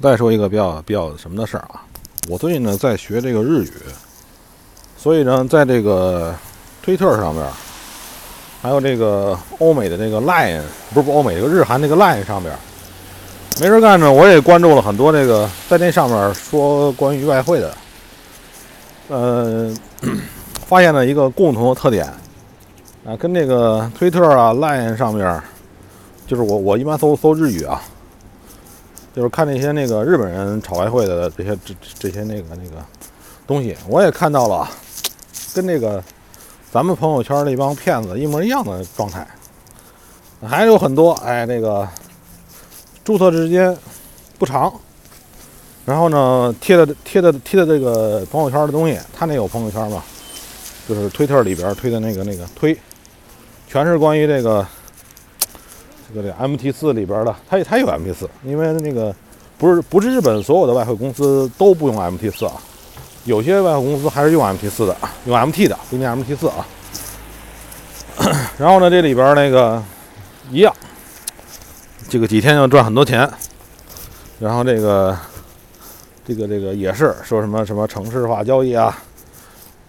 再说一个比较比较什么的事儿啊，我最近呢在学这个日语，所以呢在这个推特上面，还有这个欧美的这个 Line，不是不欧美这个日韩那个 Line 上面，没事干呢，我也关注了很多这个在那上面说关于外汇的，呃，发现了一个共同的特点啊，跟这个推特啊 Line 上面，就是我我一般搜搜日语啊。就是看那些那个日本人炒外汇的这些这这些那个那个东西，我也看到了，跟那个咱们朋友圈那帮骗子一模一样的状态，还有很多哎那个注册时间不长，然后呢贴的贴的贴的这个朋友圈的东西，他那有朋友圈嘛，就是推特里边推的那个那个推，全是关于这个。这个 MT 四里边的，它也它有 MT 四，因为那个不是不是日本所有的外汇公司都不用 MT 四啊，有些外汇公司还是用 MT 四的，用 MT 的，不一定 MT 四啊。然后呢，这里边那个一样，这个几天就赚很多钱，然后这个这个这个也是说什么什么城市化交易啊，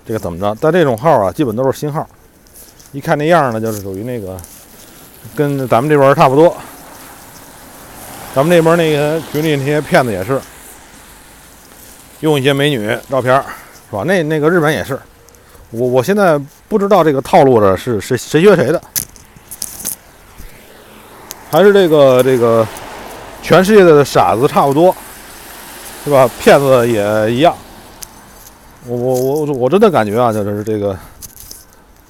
这个怎么着？但这种号啊，基本都是新号，一看那样呢，就是属于那个。跟咱们这边差不多，咱们那边那个群里那些骗子也是用一些美女照片，是吧？那那个日本也是，我我现在不知道这个套路的是谁谁学谁的，还是这个这个全世界的傻子差不多，是吧？骗子也一样。我我我我真的感觉啊，就是这个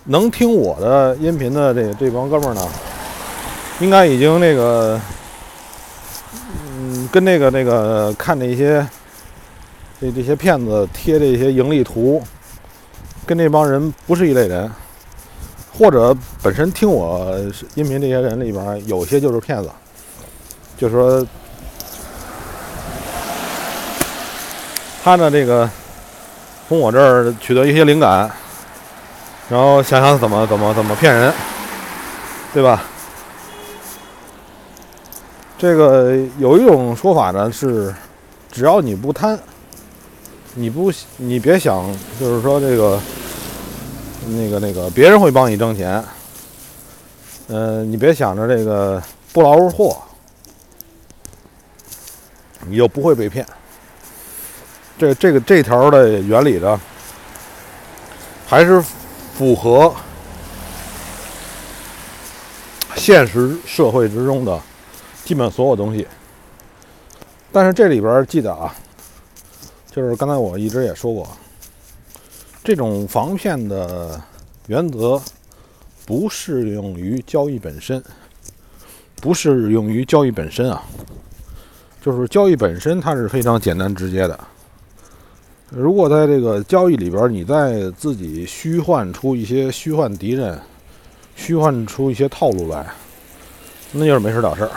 能听我的音频的这这帮哥们儿呢。应该已经那个，嗯，跟那个那个看那些这这些骗子贴这些盈利图，跟那帮人不是一类人，或者本身听我音频这些人里边有些就是骗子，就说他呢这个从我这儿取得一些灵感，然后想想怎么怎么怎么骗人，对吧？这个有一种说法呢，是只要你不贪，你不你别想，就是说这个那个那个别人会帮你挣钱，嗯，你别想着这个不劳而获，你就不会被骗。这这个这条的原理呢，还是符合现实社会之中的。基本所有东西，但是这里边记得啊，就是刚才我一直也说过，这种防骗的原则不适用于交易本身，不适用于交易本身啊，就是交易本身它是非常简单直接的。如果在这个交易里边，你再自己虚幻出一些虚幻敌人，虚幻出一些套路来，那就是没事找事儿。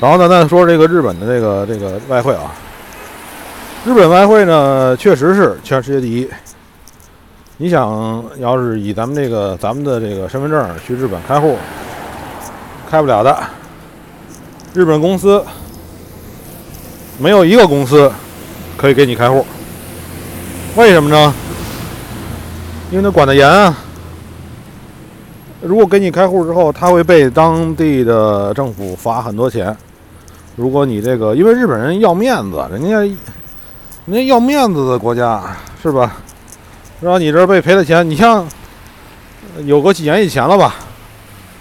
然后呢，再说这个日本的这个这个外汇啊，日本外汇呢确实是全世界第一。你想要是以咱们这个咱们的这个身份证去日本开户，开不了的。日本公司没有一个公司可以给你开户，为什么呢？因为他管得严啊。如果给你开户之后，他会被当地的政府罚很多钱。如果你这个，因为日本人要面子，人家人家要面子的国家是吧？然后你这被赔了钱，你像有个几年以前了吧？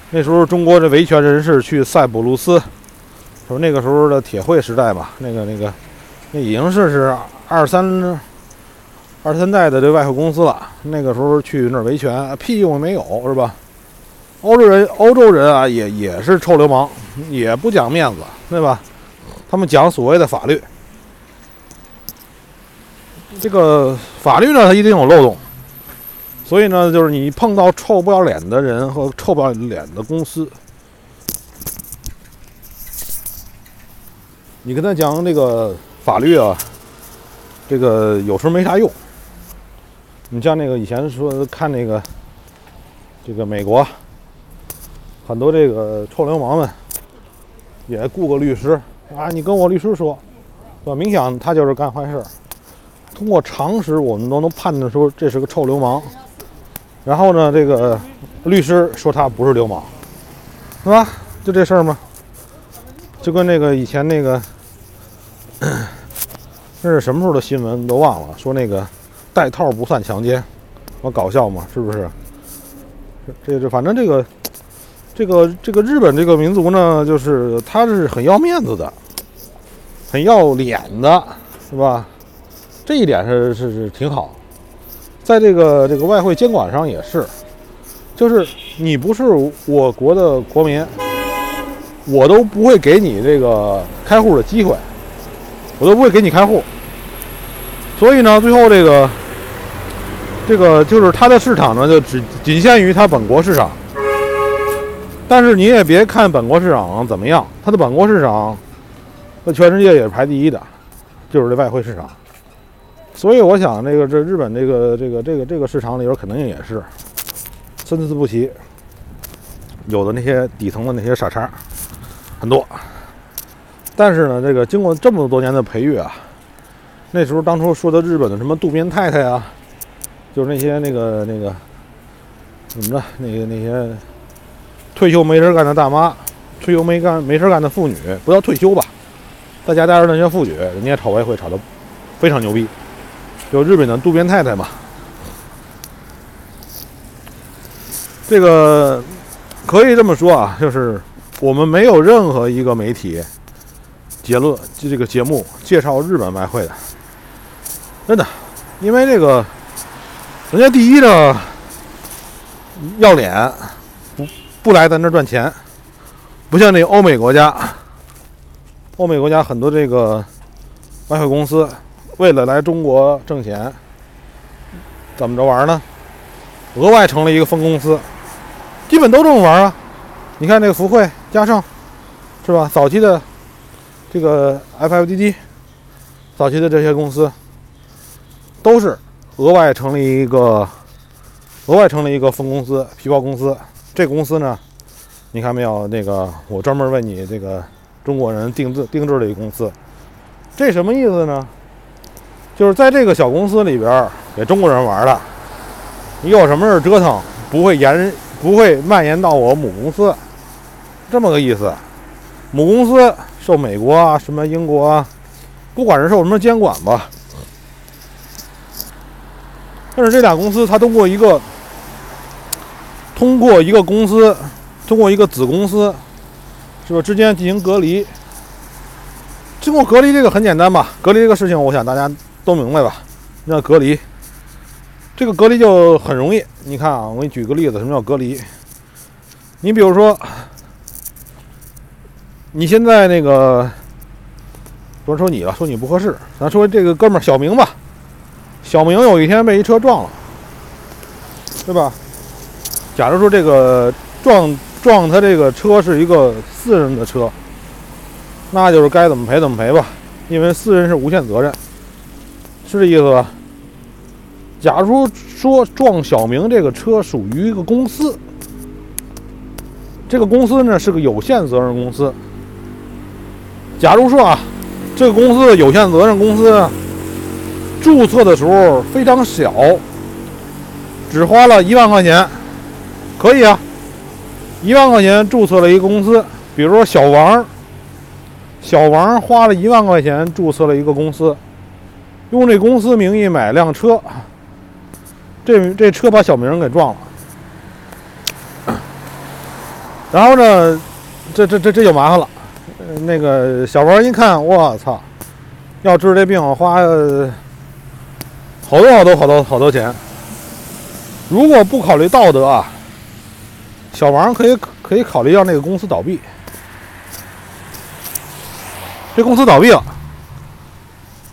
那时候中国的维权人士去塞浦路斯，说那个时候的铁会时代吧，那个那个那已经是是二三二三代的这外汇公司了。那个时候去那儿维权，屁用没有是吧？欧洲人欧洲人啊，也也是臭流氓，也不讲面子。对吧？他们讲所谓的法律，这个法律呢，它一定有漏洞，所以呢，就是你碰到臭不要脸的人和臭不要脸的公司，你跟他讲这个法律啊，这个有时候没啥用。你像那个以前说看那个，这个美国很多这个臭流氓们。也雇个律师啊，你跟我律师说，对吧？明显他就是干坏事。通过常识，我们都能判断出这是个臭流氓。然后呢，这个律师说他不是流氓，是吧？就这事儿吗？就跟那个以前那个，这是什么时候的新闻都忘了，说那个带套不算强奸，我搞笑嘛，是不是？这这反正这个这个这个日本这个民族呢，就是他是很要面子的，很要脸的，是吧？这一点是是是挺好，在这个这个外汇监管上也是，就是你不是我国的国民，我都不会给你这个开户的机会，我都不会给你开户。所以呢，最后这个这个就是它的市场呢，就只仅限于它本国市场。但是你也别看本国市场怎么样，它的本国市场在全世界也是排第一的，就是这外汇市场。所以我想，这个这日本这个这个这个这个市场里边肯定也是参差不齐，有的那些底层的那些傻叉很多。但是呢，这个经过这么多年的培育啊，那时候当初说的日本的什么渡边太太啊，就是那些那个那个怎么着，那个那些退休没事干的大妈，退休没干没事干的妇女，不要退休吧，在家待着那些妇女，人家炒外汇炒得非常牛逼。就日本的渡边太太嘛，这个可以这么说啊，就是我们没有任何一个媒体结论就这个节目介绍日本外汇的，真的，因为这个人家第一呢要脸，不来咱这赚钱，不像那欧美国家，欧美国家很多这个外汇公司。为了来中国挣钱，怎么着玩呢？额外成立一个分公司，基本都这么玩啊。你看这个福汇、嘉盛，是吧？早期的这个 FFDD，早期的这些公司，都是额外成立一个额外成立一个分公司、皮包公司。这公司呢，你看没有？那个我专门为你这个中国人定制定制的一个公司，这什么意思呢？就是在这个小公司里边给中国人玩的，你有什么事折腾，不会延不会蔓延到我母公司，这么个意思。母公司受美国啊什么英国啊，不管是受什么监管吧。但是这俩公司它通过一个通过一个公司通过一个子公司，是吧之间进行隔离。经过隔离这个很简单吧？隔离这个事情，我想大家。都明白吧？那隔离，这个隔离就很容易。你看啊，我给你举个例子，什么叫隔离？你比如说，你现在那个，不是说你了，说你不合适，咱说这个哥们儿小明吧。小明有一天被一车撞了，对吧？假如说这个撞撞他这个车是一个私人的车，那就是该怎么赔怎么赔吧，因为私人是无限责任。是这意思吧？假如说撞小明这个车属于一个公司，这个公司呢是个有限责任公司。假如说啊，这个公司的有限责任公司注册的时候非常小，只花了一万块钱，可以啊，一万块钱注册了一个公司。比如说小王，小王花了一万块钱注册了一个公司。用这公司名义买辆车，这这车把小明给撞了，然后呢，这这这这就麻烦了。那个小王一看，我操，要治这病花好多好多好多好多钱。如果不考虑道德啊，小王可以可以考虑让那个公司倒闭。这公司倒闭了。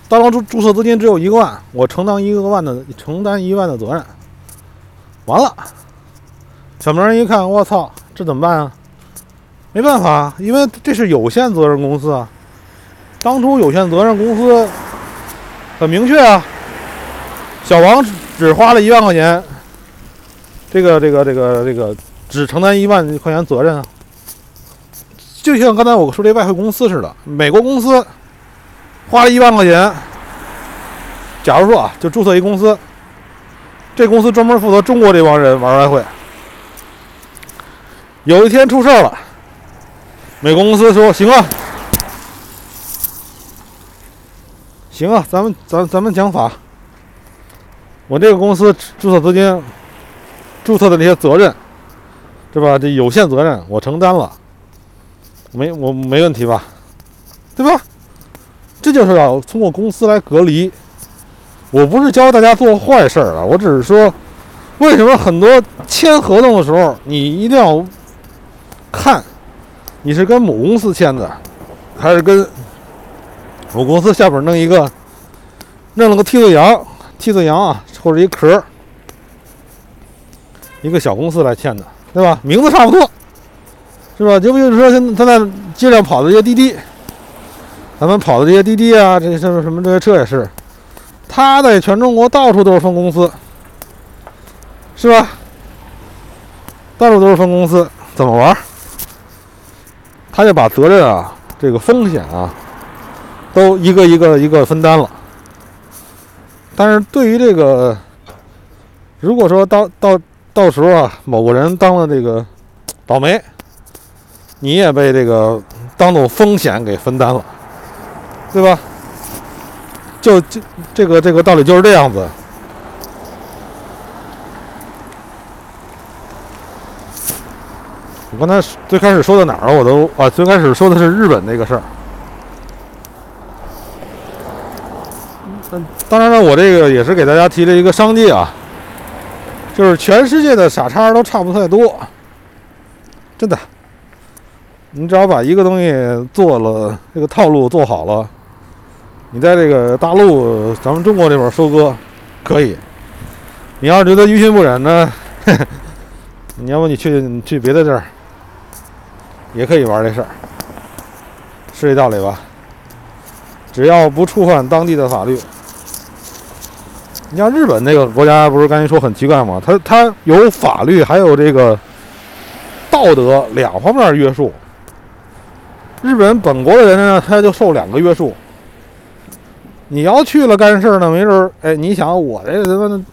当初注注册资金只有一个万，我承担一个万的承担一万的责任。完了，小明一看，我操，这怎么办啊？没办法，因为这是有限责任公司啊。当初有限责任公司很明确啊，小王只花了一万块钱，这个这个这个这个只承担一万块钱责任啊。就像刚才我说这外汇公司似的，美国公司花了一万块钱，假如说啊，就注册一公司，这公司专门负责中国这帮人玩外汇。有一天出事了，美国公司说：“行啊，行啊，咱们咱咱们讲法，我这个公司注册资金、注册的那些责任，是吧？这有限责任我承担了。”没我没问题吧，对吧？这就是要通过公司来隔离。我不是教大家做坏事儿啊，我只是说，为什么很多签合同的时候，你一定要看你是跟母公司签的，还是跟母公司下边弄一个弄了个替罪羊、替罪羊啊，或者一壳一个小公司来签的，对吧？名字差不多。是吧？就比如说，现现在街上跑的这些滴滴，咱们跑的这些滴滴啊，这些什么什么这些车也是，它在全中国到处都是分公司，是吧？到处都是分公司，怎么玩？他就把责任啊，这个风险啊，都一个一个一个分担了。但是对于这个，如果说到到到时候啊，某个人当了这个倒霉。你也被这个当做风险给分担了，对吧？就这这个这个道理就是这样子。我刚才最开始说到哪儿了？我都啊，最开始说的是日本那个事儿。当然了，我这个也是给大家提了一个商机啊，就是全世界的傻叉都差不太多，真的。你只要把一个东西做了，这个套路做好了，你在这个大陆，咱们中国这边收割可以。你要是觉得于心不忍呢，你要不你去去别的地儿，也可以玩这事儿，是这道理吧？只要不触犯当地的法律。你像日本那个国家，不是刚才说很奇怪吗？它它有法律，还有这个道德两方面约束。日本本国的人呢，他就受两个约束。你要去了干事呢，没准儿，哎，你想我这他妈，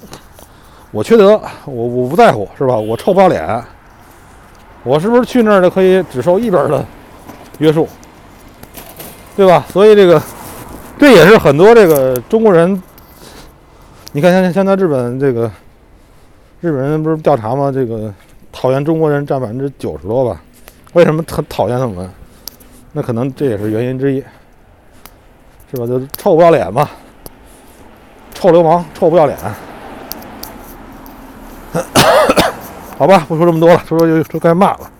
我缺德，我我不在乎，是吧？我臭不要脸，我是不是去那儿就可以只受一边的约束，对吧？所以这个，这也是很多这个中国人，你看像像在日本这个，日本人不是调查吗？这个讨厌中国人占百分之九十多吧？为什么他讨厌他们？那可能这也是原因之一，是吧？就臭不要脸嘛，臭流氓，臭不要脸。好吧，不说这么多了，说说就说该骂了。